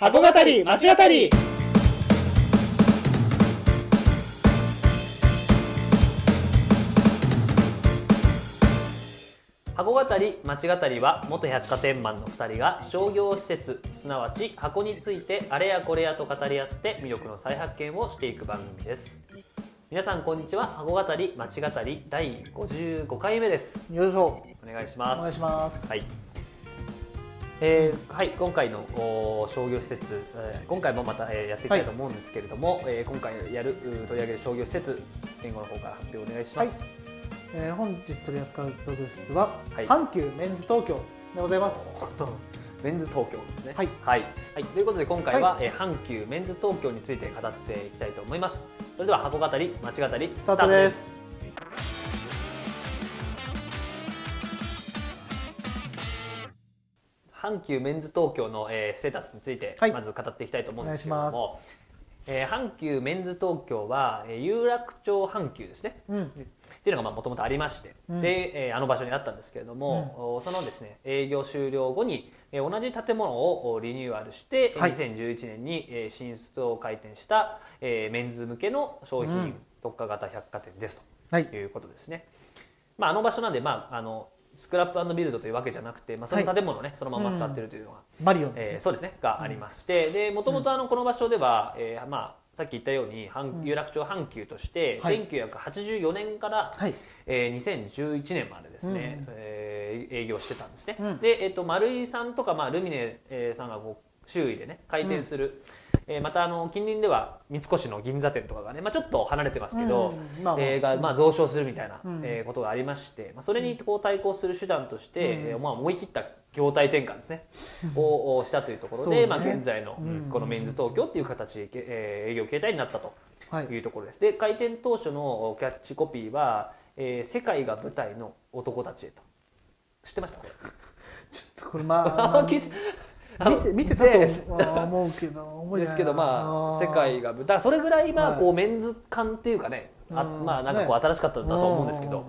箱語り町語り。箱語り町語りは元百貨店マンの2人が商業施設すなわち箱についてあれやこれやと語り合って魅力の再発見をしていく番組です。皆さんこんにちは。箱語り町語り第55回目です。よいしょ。お願いします。お願いします。はいえーはい、今回のお商業施設、えー今回もまた、えーやっていきたいと思うんですけれども、えー今回やるう取り上げる商業施設言語の方から発表お願いします、えー本日取り扱う東京施設は、はい。阪急メンズ東京でございます。メンズ東京ですね。はい。はい、はい。ということで今回は、えー阪急メンズ東京について語っていきたいと思います。それでは箱語り町語りスタートです阪急メンズ東京の、えーステータスについて、はい。まず語っていきたいと思うんですけれども、えー阪急メンズ東京は、えー有楽町阪急ですね。うん。っていうのがもともとありまして、うん。で、えーあの場所にあったんですけれども、おそのですね営業終了後に、えー同じ建物をおリニューアルして、はい。2011年に、えー新卒を開店した、えーメンズ向けの商品、うん。特化型百貨店ですはい。ということですね。まあ、あの場所なんで、まあ、あのスクラップビルドというわけじゃなくて、まあ、その建物をね、そのまま使っているというのが、マリオンですね、えーそうですね。がありまして、でもともとあのこの場所では、えーまあ、さっき言ったように阪有楽町阪急として、はい。1984年から、はい。えー2011年までですね、うん。えー営業してたんですね、うん。で、えー、と丸井さんとか、まあ、ルミネえーさんがこう周囲でね開店する、えーまたあの近隣では三越の銀座店とかがね、まあ、ちょっと離れてますけど、うん。まあまあ。えーがまあ、増床するみたいな、うん。えーことがありまして、まあ、それにこう対抗する手段として、うん。えーまあ、思い切った業態転換ですね、ををしたというところで、ね。まあ、現在のうん。このメンズ東京っていう形で、えー営業形態になったとはい。いうところです。で開店当初のキャッチコピーは「えー世界が舞台の男たちへ」と。知ってました？これ。ちょっとこれまあ、まあ 見て見てたでと思うけどですけどまあー。世界がだからそれぐらいまあはい。こうメンズ感っていうかねあうん。まあなんかこうね新しかったんだと思うんですけどうん。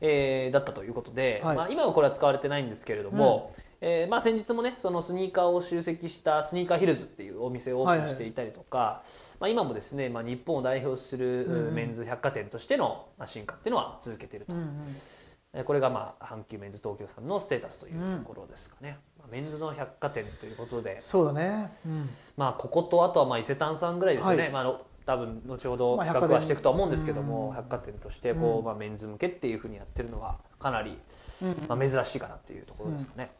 えーだったということではい。まあ今はこれは使われてないんですけれどもえーまあ先日もねそのスニーカーを集積したスニーカーヒルズっていうお店をオープンしていたりとかまあ今もですねまあ日本を代表するうん。うんメンズ百貨店としてのまあ進化っていうのは続けていると。うんうん。えーこれがまあ阪急メンズ東京さんのステータスというところですかね、まあメンズの百貨店ということで、そうだね、うん。まあ、こことあとはまあ伊勢丹さんぐらいですよね、はい。まあ多分後ほどまあ企画はしていくとは思うんですけども、店。百貨店としてこう、うん。まあ、メンズ向けっていうふうにやってるのはかなり、うん。まあ、珍しいかなっていうところですかね。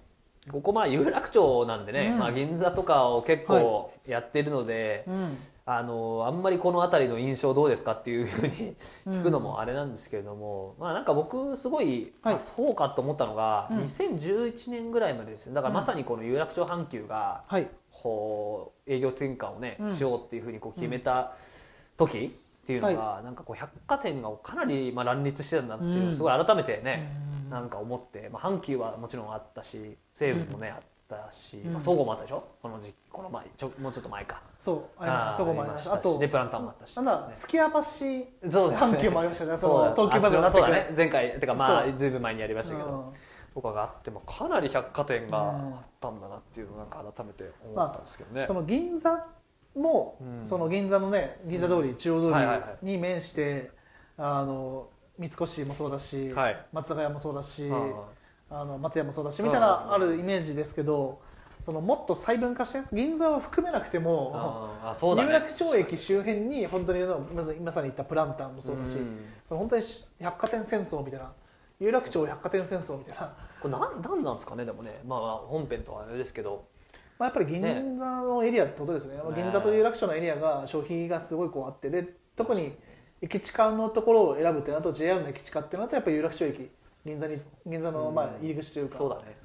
ここまあ有楽町なんでね、うん。まあ、銀座とかを結構やってるので、うんあのあんまりこの辺りの印象どうですかっていうふうに聞くのもあれなんですけれども、まあなんか僕すごい、はい。あそうかと思ったのが、うん。2011年ぐらいまでですねだからまさにこの有楽町阪急がはい。こう営業転換をね、うん。しようっていうふうにこう決めた時っていうのが、なんかこう百貨店がかなりまあ乱立してたんだっていうのをすごい改めてね、うん。なんか思って、まあ、阪急はもちろんあったし西武もね、あったし、うん。まあ、総合もあったでしょ？この時この前ちょもうちょっと前か。そうありました。ーそこもありました。あとでプランターもあったし、なんだすき家橋そうだよね。阪急もありましたね。そそう。東急バズになってくるあそうだね。前回てかまあずいぶん前にやりましたけど、うん。とかがあってもかなり百貨店があったんだなっていうのをなんか改めて思ったんですけどね、その銀座も、うん。その銀座のね銀座通り、中央はいはいは通りに面して、あの三越もそうだし、はい。松坂屋もそうだし、うんあの松屋もそうだしみたいなあるイメージですけどそのもっと細分化して銀座を含めなくても、ね。有楽町駅周辺に本当にまさに言ったプランターもそうだし、うん。その本当に百貨店戦争みたいな有楽町百貨店戦争みたいな、これなんなんなんですかねでもね。まあまあ本編とはあれですけど。まあ、やっぱり銀座のエリアってことですね。ね。銀座と有楽町のエリアが消費がすごいこうあってで特に駅地下のところを選ぶってなると JR の駅地下ってなるとやっぱり有楽町駅銀座に銀座のまあ入り口というか、そうだね。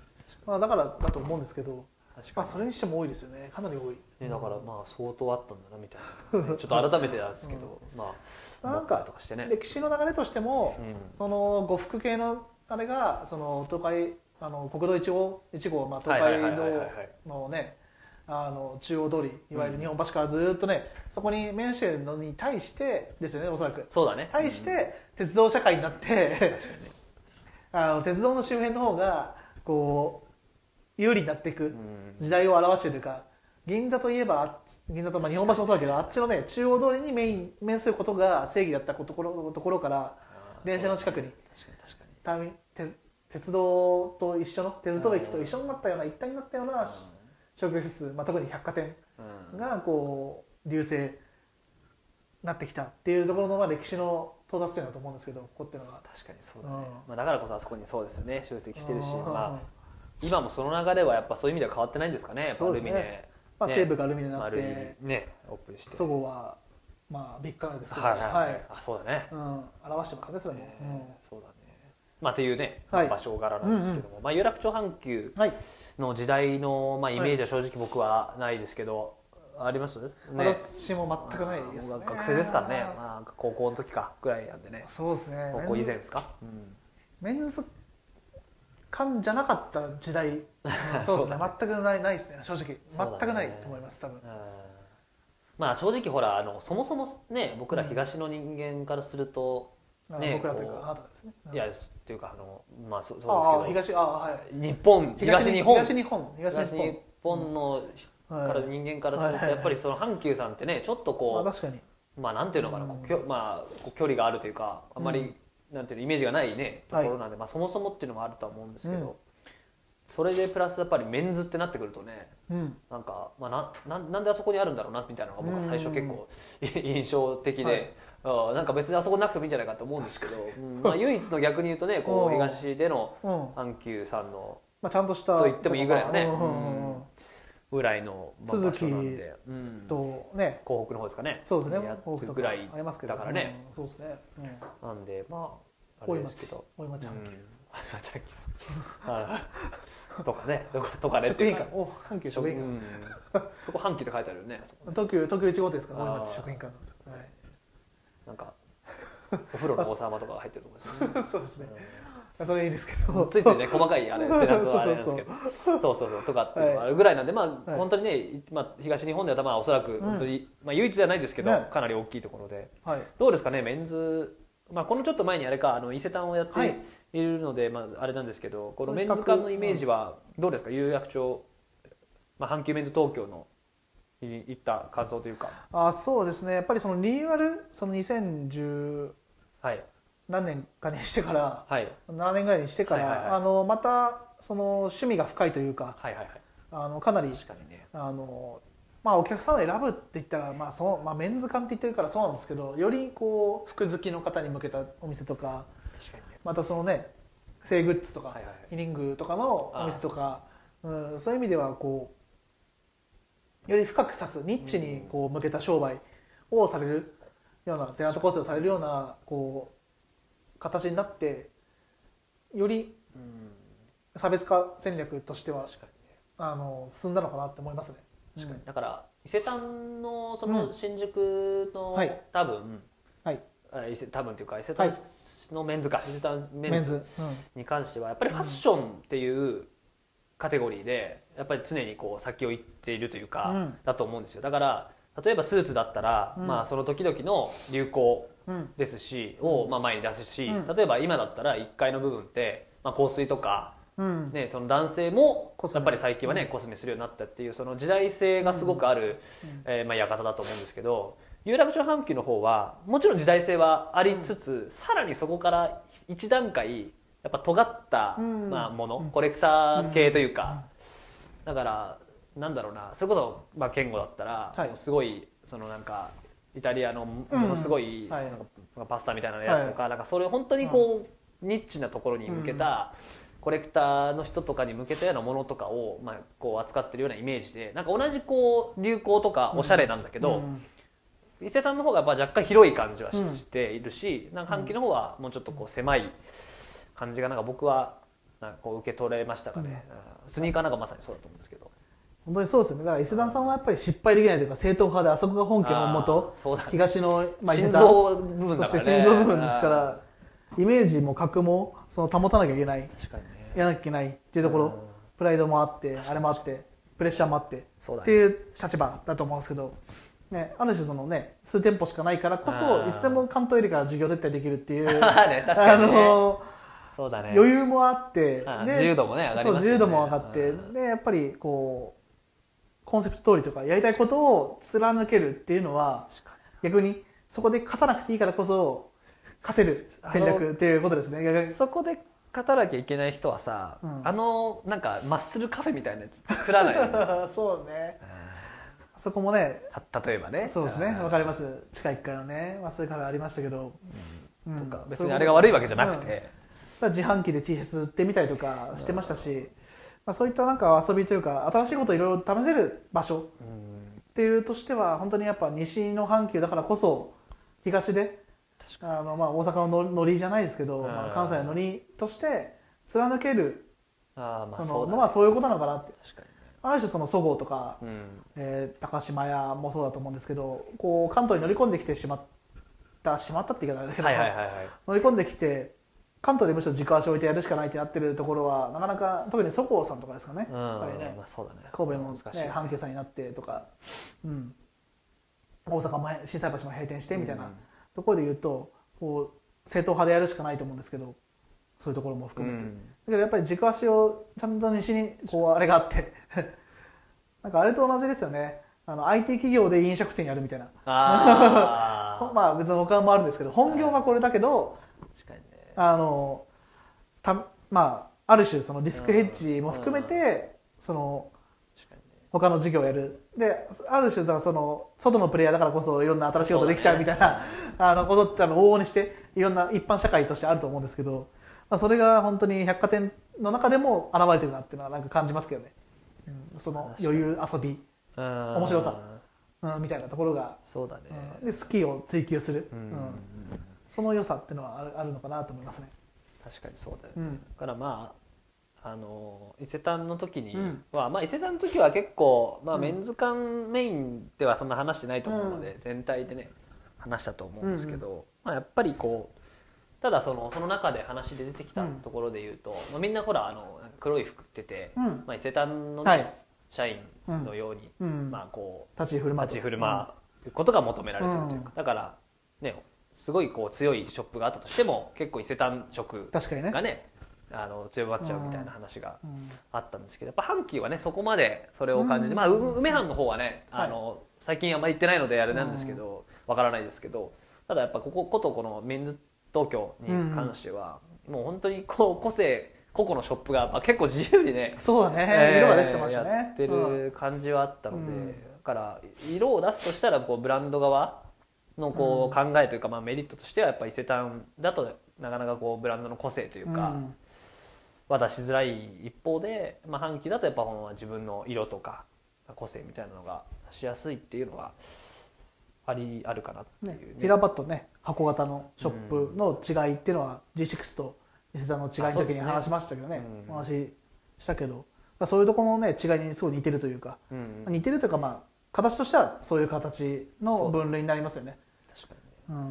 まあ、だからだと思うんですけど、まあ、確かに、それにしても多いですよね。かなり多い。ね、だからまあ相当あったんだなみたいな、ね ちょっと改めてなんですけど、まあなんか思ったりとかしてね、歴史の流れとしても、うん。その呉服系のあれがその東海あの国道1号1号、まあ、東海道のねあの中央通りいわゆる日本橋からずっとね、そこに面しているのに対してですよねおそらく。そうだね。対して鉄道社会になって、確かにねあの鉄道の周辺の方がこう有利になっていくうん。時代を表しているか銀座といえば銀座とまあ日本橋もそうだけどあっちのね中央通りにメイン面することが正義だったところところから電車の近くに確かに確かに。ターミて鉄道と一緒の鉄道駅と一緒になったような一体になったような商業施設、まあ、特に百貨店うん。がこう隆盛なってきたっていうところのまあ歴史の到達点だと思うんですけどここっていうのは。確かにそうだね、うん。まあ、だからこそあそこにそうです。よね集積してるし、うんまあ、今もその流れはやっぱそういう意味では変わってないんですかねやっぱルミネ。まあ、ね。西武がアルミになってネねオープンして。そごうはまあビッグカメラですけど、はいはいはい、あそうだね、うん、表してますねそれも、えーそうだね。まあっていうね、はい。場所柄なんですけども、まあ、有楽町阪急の時代の、まあ、イメージは正直僕はないですけど、あります？ね。私も全くないです、ね、学生ですからね、まあ、高校の時かぐらいなんでね。そうですね。高校以前ですか、うん。メンズ館じゃなかった時代、う んそうですね。全くないないですね。正直。全くないと思います多分。うん。まあ正直ほらあのそもそもね僕ら東の人間からすると、あね僕らというかあなたですね、うん。いやっていうかあのまあそそうですけ東ああはい。ど日本。東日本。東日本。東東日本のはいから人間からするとはいはいはい。やっぱりその阪急さんってねちょっとまあこ確かに。うまあなんていうのかなこうきょまあこう距離があるというかあんまりなんていうのイメージがないねところなんでまあそもそもっていうのもあるとは思うんですけうん。どそれでプラスやっぱりメンズってなってくるとねうん。なんか、まあ、なななんであそこにあるんだろうなみたいなのが僕は最初結構印象的で、あなんか別にあそこなくてもいいんじゃないかと思うんですけど、うんまあ、唯一の逆に言うとねこううん。東でのうん。阪急さんのまあ、ちゃんとしたと言ってもいいぐらいのね。うんうんうんうんぐらいの、うん、とね。港北の方ですかね。そうですね。や多くとかぐらいありますけど。だからね、うん。そうですね、うん、なんでまああれですけど。大井町。阪急、うん。あチャッキスはい。とかね。とかとかね食品館。お阪急食品館、うん。そこ阪急って書いてあるよね。東急東急1号店ですから大町食品館の、はい、なんかお風呂の王様とかが入ってるとこですね。そうですねそれいいですけど。ついついね細かいあれってなるとあれなんですけど。そうそうそう。とかっていうのがあるぐらいなんでまあはい。本当にねまあ東日本ではまあおそらく本当にまあ唯一じゃないですけどね。かなり大きいところで。はい。どうですかねメンズまあこのちょっと前にあれかあの伊勢丹をやってはい。いるのでまああれなんですけどこのメンズ館のイメージはどうですか？有楽町まあ阪急メンズ東京のい行った感想というか。あそうですね。やっぱりそのリニューアルその2010はい何年かにしてからはい。7年ぐらいにしてから、はいはいはい。あのまたその趣味が深いというかはいはいはい。あのかなり確かにね。あのまあお客さんを選ぶって言ったら、まあそのまあ、メンズ館って言ってるからそうなんですけどよりこう服好きの方に向けたお店とか確かにね。またそのね性グッズとか、はいはいはい。ヒリングとかのお店とか、うん、そういう意味ではこうより深く指すニッチにこう向けた商売をされるようなテナント構成をされるようなこう形になってよりうん。差別化戦略としてはあの進んだのかなって思いますね。確かに。うん。だから伊勢丹のそうのん新宿の、はい。多分はい、あ伊勢多分というか伊勢丹はいのメンズか、伊勢丹メンズに関してはやっぱりファッションっていうカテゴリーでやっぱり常にこう先を行っているというか、うん。だと思うんですよ。だから例えばスーツだったら、うん。まあその時々の流行うん。うんですしをまあ前に出すし、うん。例えば今だったら1階の部分って、まあ、香水とかうん。ね、その男性もやっぱり最近はね、コスメするようになったっていうその時代性がすごくある、うん。えーまあ、館だと思うんですけど有楽町阪急の方はもちろん時代性はありつつ、さらにそこから一段階やっぱ尖った、うん。まあ、もの、うん。コレクター系というか、だからなんだろうなそれこそ、まあ、健吾だったら、はい。もうすごいそのなんかイタリアのものすごい、はい。なんかパスタみたいなやつとか,、なんかそれ本当にこう、ニッチなところに向けた、コレクターの人とかに向けたようなものとかを、まあ、こう扱ってるようなイメージでなんか同じこう流行とかおしゃれなんだけど、うん。伊勢丹の方がやっぱ若干広い感じはし,、うん。ているしなんか阪急の方はもうちょっとこう狭い感じがなんか僕はなんかこう受け取れましたかね、うん。スニーカーなんかまさにそうだと思うんですけど本当にそうですよね。だから伊勢丹さんはやっぱり失敗できないというか正統派であそこが本家のもとあーそうだね。東の、まあ、伊勢丹心臓部分だそして心臓部分ですからイメージも格もその保たなきゃいけない。確かにね。やらなきゃいけないっていうところ、うん。プライドもあってあれもあってプレッシャーもあってっていう立場だと思うんですけど、ね、ある種そのね数店舗しかないからこそうんいつでも関東エリから事業撤退できるっていう ねあのそうだね。余裕もあってあ自由度もね上がりますよね。そう自由度も上がってうん。でやっぱりこコンセプト通りとかやりたいことを貫けるっていうのは逆にそこで勝たなくていいからこそ勝てる戦略っていうことですね。そこで勝たなきゃいけない人はさ、うん。あのなんかマッスルカフェみたいなやつ作らないよ。ね そうね。そこもねた例えばね。そうですね。ん。わかります。地下1階のねまあそういうカフェありましたけど、うん。とか別にあれが悪いわけじゃなくて、ら自販機で T シャツ売ってみたりとかしてましたし、まあ、そういったなんか遊びというか新しいことをいろいろ試せる場所うん。っていうとしては本当にやっぱ西の阪急だからこそ東であのまあ大阪のノリじゃないですけど、うん。まあ、関西のノリとして貫けるああそののはそういうことなのかなって。確かある種そのそごうとか、にねえー高島屋もそうだと思うんですけどこう関東に乗り込んできてしまったしまったって言い方だけど、うんはいはいはいはい。乗り込んできて関東でむしろ軸足を置いてやるしかないってなってるところはなかなか特にそごうさんとかですかね、うん。やっぱりね。まあそうだね。神戸の、難しいね、阪急さんになってとか、うん、大阪も心斎橋も閉店してみたいなところで言うとこう正統派でやるしかないと思うんですけどそういうところも含めて、うん。だけどやっぱり軸足をちゃんと西にこうあれがあって。なんかあれと同じですよね。あの IT 企業で飲食店やるみたいな。ああ まあ別に他もあるんですけど本業はこれだけど確かにねあのたまあある種そのリスクヘッジも含めてその他の事業をやる。である種その外のプレイヤーだからこそいろんな新しいことできちゃうみたいな、あのことってあの往々にしていろんな一般社会としてあると思うんですけど、まあ、それが本当に百貨店の中でも現れてるなっていうのはなんか感じますけどね、うん、その余裕遊び、面面白さうん、みたいなところが、そうだね。うん。で好きを追求する、うん。うんその良さっていうのはあるのかなと思いますね。確かにそうだよね。うん。だからまああの伊勢丹の時にうん。は、まあ伊勢丹の時は結構、まあ、うんメンズ館メインではそんな話してないと思うので、全体でね話したと思うんですけど、まあ、やっぱりこうただそのその中で話で出てきたうんところで言うと、まあ、みんなほらあの黒い服着てて、うん。まあ、伊勢丹の、ねはい。社員のように、うん。まあこう立ち居振る舞う。立ち振る舞うことが求められてるというか、うん。だからねすごいこう強いショップがあったとしても 結構伊勢丹色確かにね。がねあの強まっちゃうみたいな話がうん。あったんですけどやっぱ阪急はねそこまでそれを感じて、うんまあう梅藩の方はねはい。あの、最近あんまり行ってないのであれなんですけどわからないですけどただやっぱここことこのメンズ東京に関しては、もう本当にこう個性個々のショップが、まあ、結構自由にねそうだね、えー色が出てましたね。やってうん。る感じはあったので、うん。だから色を出すとしたらこうブランド側のこう考えというか、まあ、メリットとしてはやっぱ伊勢丹だとなかなかこうブランドの個性というか、うん。は出しづらい一方で、まあ、阪急だとやっぱ自分の色とか個性みたいなのが出しやすいっていうのはありあるかなっていうね。ね、ピラバットね箱型のショップの違いっていうのは G6 と伊勢丹の違いの時に話しましたけどね。うん。お話ししたけど。そういうところのね違いにすごい似てるというか、うん似てるというかまあ形としてはそういう形の分類になりますよね。確かにね。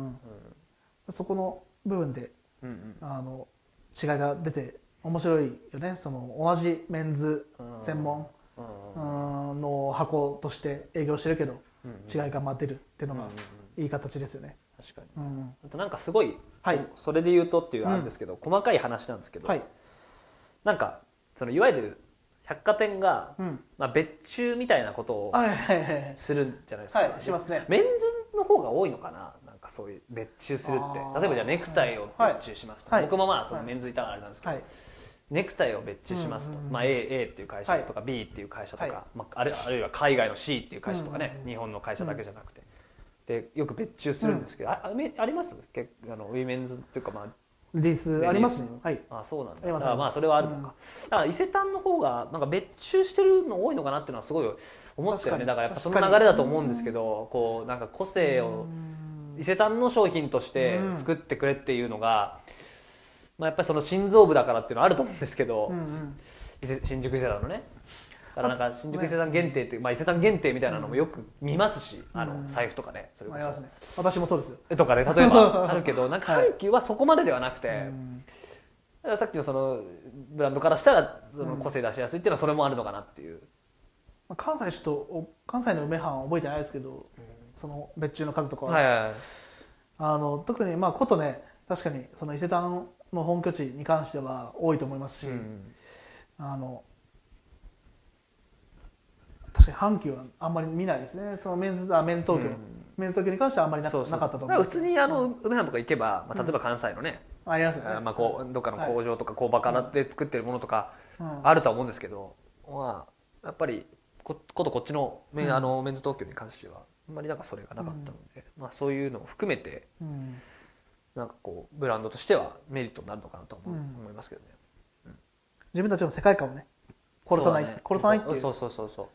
うん、そこの部分でうんうん。あの違いが出て面白いよね。その同じメンズ専門うんうんの箱として営業してるけどうん違いがまあ出るっていうのがうんうんいい形ですよね。確かに。うん。あとなんかすごい、はい。それで言うとっていうあれですけど、細かい話なんですけど、はい、なんかそのいわゆる百貨店が、うん、まあ、別注みたいなことをするんじゃないですか、はいしますね。メンズの方が多いのかな？なんかそういう別注するって。例えばじゃあネクタイを別注しますと、はい。僕もまあそのはい。メンズいたからあれなんですけど、はい。ネクタイを別注しますと、まあ、A, A っていう会社とか B っていう会社とか、はい。まあ、あるあるいは海外の C っていう会社とかね、日本の会社だけじゃなくて、でよく別注するんですけど、ああります？結あのウィメンズっていうかまあレディース。ありますね。はい。あそうなんだ。ありますだからまあそれはあるのか、だから伊勢丹の方がなんか別注してるの多いのかなっていうのはすごい思ったよね。確かに。だからやっぱその流れだと思うんですけどこうなんか個性を伊勢丹の商品として作ってくれっていうのが、まあ、やっぱりその心臓部だからっていうのはあると思うんですけど、うんうん。伊勢新宿伊勢丹のねだからなんか新宿伊勢丹限定っていう、まあ、伊勢丹限定みたいなのもよく見ますし、あの財布とかねそれこそ。ありますね。私もそうですよ。とかね例えば あるけどなんかはい。阪急はそこまでではなくて、さっきのそのブランドからしたらその個性出しやすいっていうのはそれもあるのかなっていう、まあ関西ちょっとお関西の梅藩は覚えてないですけどその別注の数とかは、はいはいはい。あの特にまあことね確かにその伊勢丹の本拠地に関しては多いと思いますし、うん。あの阪急はあんまり見ないですね。そのメンズあメンズ東京、うん。メンズ東京に関してはあんまりなそうそう。なかったと思まあう普通にあの梅原とか行けば、まあ、例えば関西のね、ありますよね、まあ、こうどっかの工場とか工場からで作ってるものとかうん。あるとは思うんですけど、まあやっぱりこことこっちのメ,、うん。あのメンズ東京に関してはあんまりなんかそれがなかったので、まあ、そういうのを含めてうん。なんかこうブランドとしてはメリットになるのかなと思,、いますけどね。自分たちの世界観をね殺さない、ね。殺さないっていう。そうそうそうそう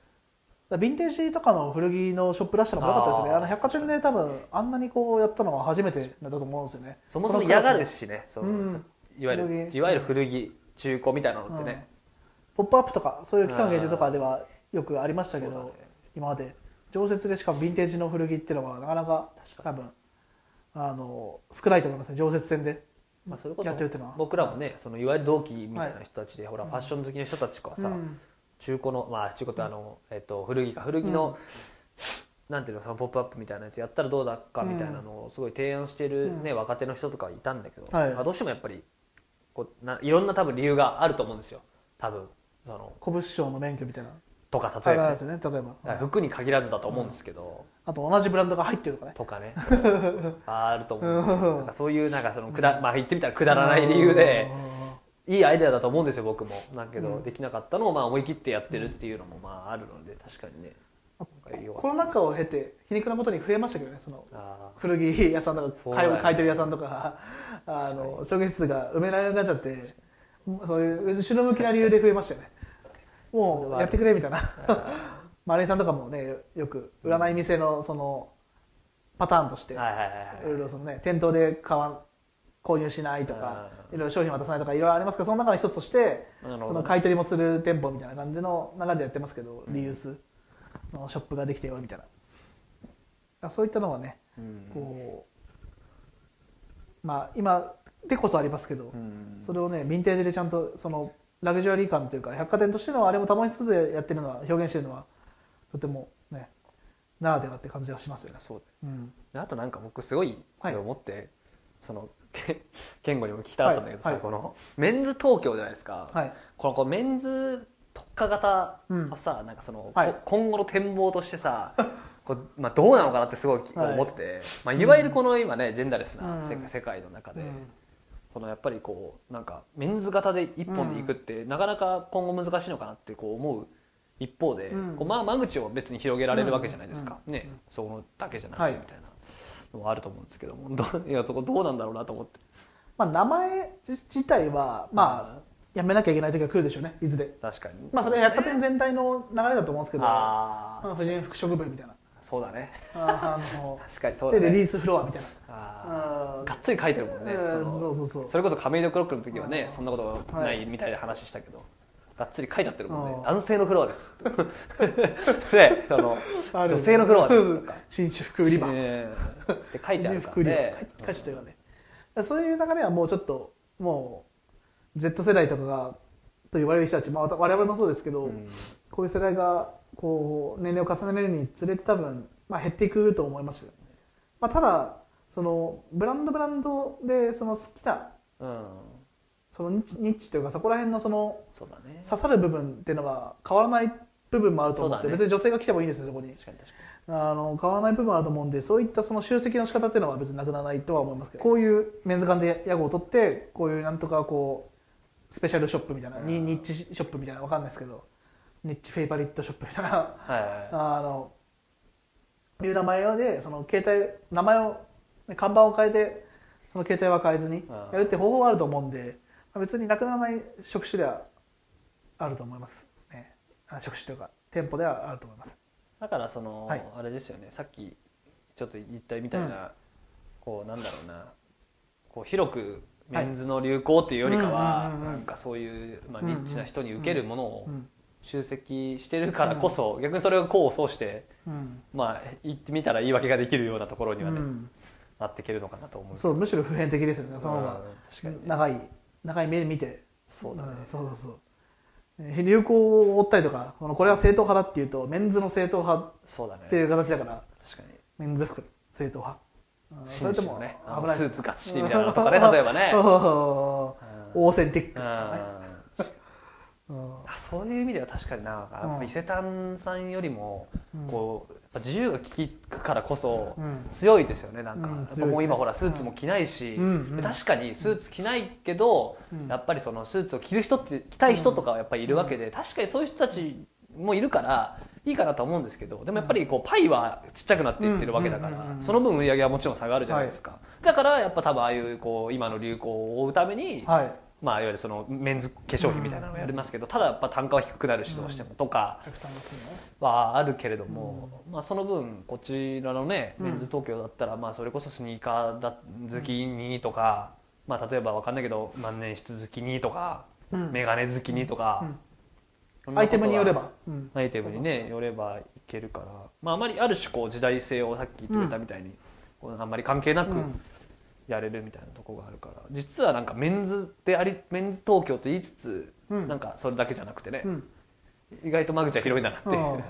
ヴィンテージとかの古着のショップ出したのも良かったですよね。あの百貨店で多分あんなにこうやったのは初めてだと思うんですよねそもそも嫌がるしね。その、うん。いわゆる古着。いわゆる古着中古みたいなのってね、ポップアップとかそういう期間限定とかではよくありましたけど、ね。今まで。常設でしかもヴィンテージの古着っていうのはなかなか多分あの少ないと思いますね。常設店でまあ、それこそやってるっていうのは。僕らもねそのいわゆる同期みたいな人たちで、ほらファッション好きの人たちはさ、うん中古のまあ中古ってあの、えっと、古着か。古着の、なんていうのそのポップアップみたいなやつやったらどうだかみたいなのをすごい提案してる、ね若手の人とかいたんだけど、はい。まあ、どうしてもやっぱりこうないろんな多分理由があると思うんですよ。多分その古物商の免許みたいな。とかあ例えば、ね。ね例えば、服に限らずだと思うんですけど、あと同じブランドが入ってるとかね。とかね。あると思うなんかそういうなんかそのくだ、まあ、言ってみたらくだらない理由でいいアイデアだと思うんですよ僕も。だけど、できなかったのをまあ思い切ってやってるっていうのもまああるので確かにね。コロナ禍を経て皮肉なことに増えましたけどねそのあ古着屋さんとかそうだよね。買い取り屋さんとかあの証言室が埋められなくなっちゃってそういう後ろ向きな理由で増えましたよね。もうやってくれみたいな。マレーさんとかもねよく占い店のそのパターンとしていろいろそのね店頭で買わん購入しないとかいろいろ商品渡さないとかいろいろありますけどその中の一つとしてその買い取りもする店舗みたいな感じの流れでやってますけどリユースのショップができてよみたいな。そういったのはねうん。こうまあ今でこそありますけど、うん。それをねヴィンテージでちゃんとそのラグジュアリー感というか百貨店としてのあれも保ちつつやってるのは表現してるのはとてもねならではって感じがしますよね。そう。うん、であとなんか僕すごい思って、そのけ健吾にも聞きたかったんだけどさ、はいはい。このメンズ東京じゃないですか、はい。このこのメンズ特化型はさ、なんかその、はい。こ今後の展望としてさこう、まあ、どうなのかなってすごいはい。思ってて、いまあ、いわゆるこの今ねジェンダーレスな世,、界の中で、うん。このやっぱりこうなんかメンズ型で一本でいくって、なかなか今後難しいのかなってこう思う一方で、うん。こうまあ間口を別に広げられるわけじゃないですか、ねそのだけじゃなくてはいみたいなのもあると思うんですけども、どう いやそこどうなんだろうなと思って。まあ、名前自体はまあやめなきゃいけない時が来るでしょうねいずれ。確かに。まあそれは百貨店全体の流れだと思うんですけど、婦人服飾部みたいな。そうだね。ああの 確かにそうだね。でレディースフロアみたいな。あーあがっつり書いてるもんね、うんそのそうそうそう。それこそ亀戸クロックの時はね、うんそんなことなはいい。みたいな話したけど、がっつり書いちゃってるもんね、うん。男性のフロアです。である女性のフロアです。とか。新種服売り場。え。ーって書いてあるからね。書いてたよね。そういう流れはもうちょっともう Z 世代とかがと言われる人たち、まあ、我々もそうですけど、うん。こういう世代がこう年齢を重ねるにつれて多分、まあ、減っていくと思いますよ、まあ、ただそのブランドブランドでその好きなうんそのニッチというかそこら辺のそのそうだね。刺さる部分っていうのは変わらない部分もあると思って、ね。別に女性が来てもいいんですよそこに。あの変わらない部分もあると思うんでそういったその集積の仕方っていうのは別になくならないとは思いますけどこういうメンズ館で屋号を取ってこういうなんとかこうスペシャルショップみたいな、ニニッチショップみたいなわかんないですけどニッチフェイバリットショップみたいなにはいはいはい。あのいう名前でその携帯名前をね看板を変えてその携帯は変えずにやるって方法はあると思うんでまあ別になくならない職種ではあると思います、ね、あ職種というか店舗ではあると思います。だからその、はい。あれですよね。さっきちょっと言ったみたいな、こうなんだろうな。こう広くメンズの流行っていうよりかは、うんうんうんうん。なんかそういう、まあ、うんうん。ニッチな人に受けるものをうん集積してるからこそ、逆にそれを功を奏してうん。まあ言ってみたら言い訳ができるようなところにはね、うん。なっていけるのかなと思うそうむしろ普遍的ですよね。その方が長い長い目で見て。そうだね、んそうそうそう。え流行を追ったりとかこのこれは正統派だっていうとメンズの正統派そうだね。っていう形だから確かに。メンズ服正統派。うん紳士のねあの危ないスーツガッチリみたいなのとかね例えばね。うん。オーセンティックとかねうん。うんそういう意味では確かになやっぱ伊勢丹さんよりもうん。こうやっぱ自由が利くからこそうん。強いですよねなんか、うんやっぱ強いですね。もう今ほらスーツも着ないし、確かにスーツ着ないけど、うん。やっぱりそのスーツを着る人って着たい人とかはやっぱりいるわけで、確かにそういう人たちもいるからいいかなとは思うんですけどでもやっぱりこうパイはちっちゃくなっていってるわけだから、うんうんうんうん。その分売り上げはもちろん下がるじゃないですか、だからやっぱ多分ああいうこう今の流行を追うために、はいまあ、いわゆるそのメンズ化粧品みたいなのをやりますけど、ただやっぱ単価は低くなるしどうしても。とかはあるけれども、まあ、その分こちらのねうん。メンズ東京だったら、まあ、それこそスニーカーだ好きにとか、まあ、例えばわかんないけど万年筆好きにとか、うん。メガネ好きにとか、アイテムによれば、うん。アイテムにねよればいけるから、まあ、あまりある種こう時代性をさっき言ってくれたみたいに、あんまり関係なくうんやれるみたいなところがあるから。実はなんかメンズでありメンズ東京と言いつつ、うん。なんかそれだけじゃなくてね、うん。意外と間口は広いんだなっていう。うん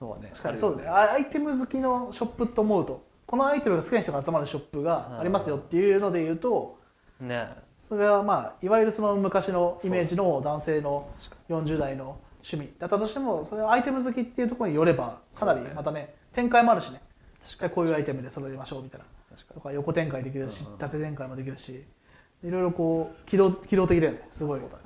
のはね確かに。そうだね。あアイテム好きのショップと思うとこのアイテムが好きな人が集まるショップがありますよっていうので言うとね。それはまあいわゆるその昔のイメージの男性の40代の趣味。だったとしてもそれはアイテム好きっていうところによればかなりまたね展開もあるしね。じゃあこういうアイテムで揃えましょうみたいな確かとか横展開できるし縦展開もできるし。いろいろこう機動機動的だよね。すごい。そうだね。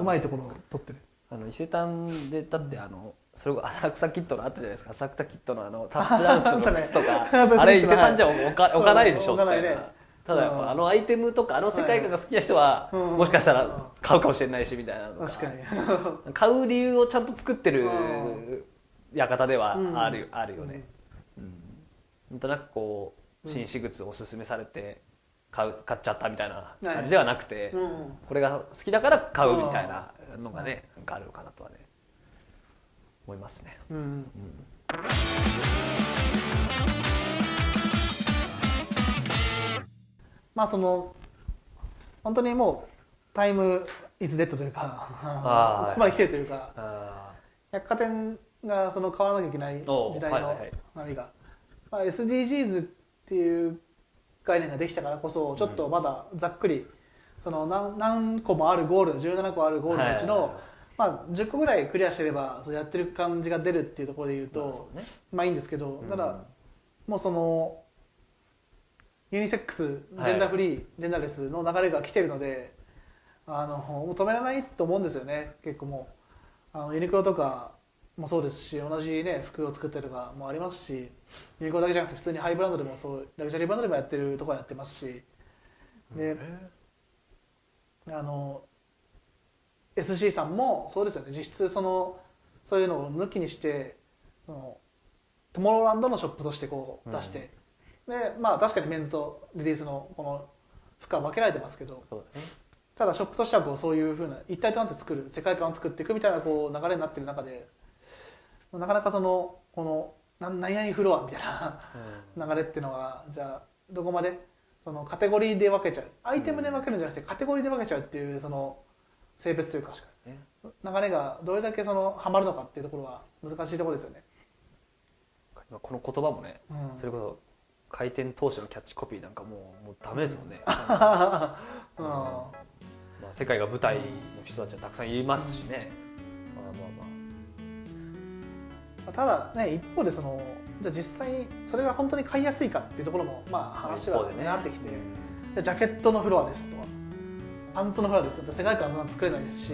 うまいところを取ってる。あの伊勢丹でだってあのそれこそ浅草キットのあったじゃないですか。浅草キットのあの タップダンスの靴とか。あれ伊勢丹じゃ置か置かないでしょみたいな。ただやっぱあのアイテムとかあの世界観が好きな人はうん。もしかしたら買うかもしれないしみたいな確かに。買う理由をちゃんと作ってるうん。館ではうん。ある,、あるよね、うん。なんとなくこう新私物をおすすめされて買う買っちゃったみたいな感じではなくて、うん。これが好きだから買うみたいなのがね、なんかあるのかなとはね思いますね。うん。まあその本当にもうタイムイズデッドというかここまで来てるというかあ百貨店がその変わらなきゃいけない時代のはいはいはい。波が、まあ、SDGs っていう概念ができたからこそちょっとまだざっくりその何何個もあるゴール17個あるゴールのうちの、はいはいはい。まあ、10個ぐらいクリアしてればそうやってる感じが出るっていうところで言うーまあね。まあいいんですけど、うん。ただもうそのユニセックスジェンダーフリー、ジェンダーレスの流れが来てるのであのもう止められないと思うんですよね結構もう。あのユニクロとかもそうですし同じね服を作ったりとかもありますしユニクロだけじゃなくて普通にハイブランドでもそうラグジュアリーブランドでもやってるところはやってますしであの SC さんもそうですよね。実質そのそういうのを抜きにしてそのトゥモローランドのショップとしてこう出して、でまあ確かにメンズとリリースのこの負荷は分けられてますけどただショップとしてはこうそういうふうな一体となって作る世界観を作っていくみたいなこう流れになってる中でなかなかそのこのな何々フロアみたいな流れっていうのはじゃあどこまでそのカテゴリーで分けちゃう。アイテムで分けるんじゃなくてカテゴリーで分けちゃうっていうその性別というかね。流れがどれだけそのハマるのかっていうところは難しいところですよね。今この言葉もねうん。それこそ開店当初のキャッチコピーなんかもうもうダメですもんね、うん。まあ、世界が舞台の人たちはたくさんいますしね、まあまあまただね一方でそのじゃあ実際それが本当に買いやすいかっていうところもまああ話はなってきて、でジャケットのフロアですとかパンツのフロアですと世界観そんな作れないですし、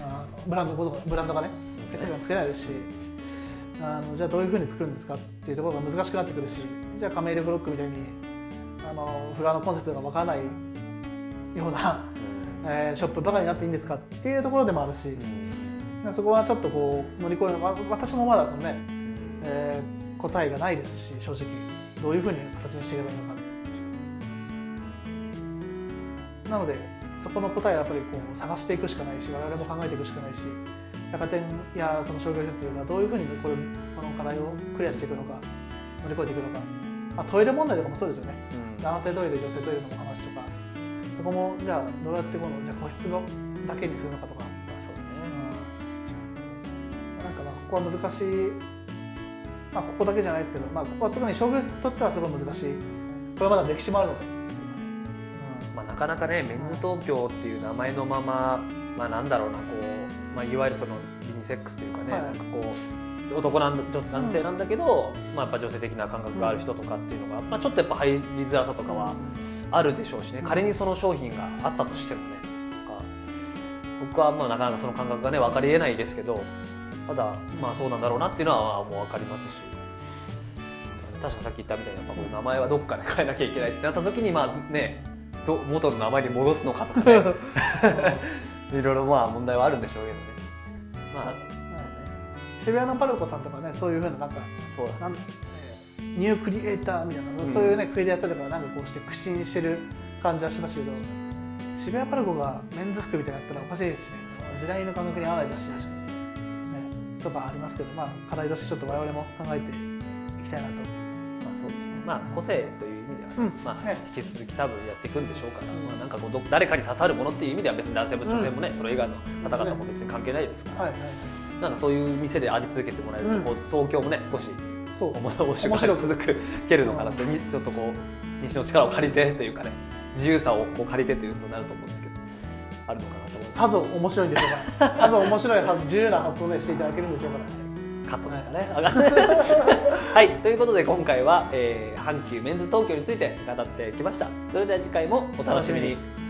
あのブランドブランドがね世界観作れないですし、あのじゃあどういうふうに作るんですかっていうところが難しくなってくるしじゃあカメールブロックみたいにあのフロアのコンセプトがわからないような、えーショップばかりになっていいんですかっていうところでもあるし、そこはちょっとこう乗り越え私もまだそのね、えー答えがないですし正直。どういうふうに形にしていけばいいのか。なのでそこの答えはやっぱりこう探していくしかないし我々も考えていくしかないし百貨店やその商業施設がどういうふうにこれこの課題をクリアしていくのか乗り越えていくのか、まあ、トイレ問題とかもそうですよね。男性トイレ女性トイレの話とか。そこもじゃあどうやってこのじゃあ個室のだけにするのかとか、ここは難しい、まあ、ここだけじゃないですけど、まあ、ここは特に商業施設にとってはすごい難しい。これまだ歴史もあるので、まあ、なかなかねメンズ東京っていう名前のまま、まあ、なんだろうなこうまあ、いわゆるそのユニセックスというかね、はい。なんかこう男なん男性なんだけど、まあ、やっぱ女性的な感覚がある人とかっていうのが、まあ、ちょっとやっぱ入りづらさとかはあるでしょうしね、うん。仮にその商品があったとしてもね僕はまあなかなかその感覚がね分かりえないですけどただまあそうなんだろうなっていうのはもう分かりますし。確かさっき言ったみたいにやっぱこう名前はどっかで変えなきゃいけないってなった時にまあねど元の名前に戻すのかとかね。いろいろまあ問題はあるんでしょうけどね。まあ渋谷のパルコさんとかねそういうふうななんかそうだなんニュークリエイターみたいな、うん。そういうねクリエイターとかなんかこうして苦心してる感じはしましたけど渋谷パルコがメンズ服みたいになったらおかしいですしね。時代の感覚に合わないですし、ね、とかありますけどまあ課題としてちょっと我々も考えていきたいなと。まあそうですね。まあ個性という意味ではね、うん。まあね引き続き多分やっていくんでしょうから、まあなんかこうど誰かに刺さるものっていう意味では別に男性も女性もね、それ以外の方々も別に関係ないですから、はいはい。はいなんかそういう店であり続けてもらえると、こう東京もね少し面白くく続けるのかなと、にちょっとこう西の力を借りてというかね自由さをこう借りてというとなると思うんですけどあるのかなと思いますさぞ面白いんでしょうから さぞ面白いはず自由な発想でしていただけるんでしょうからカットですかね。はい、ということで今回は、えー、阪急メンズ東京について語ってきました。それでは次回もお楽しみに。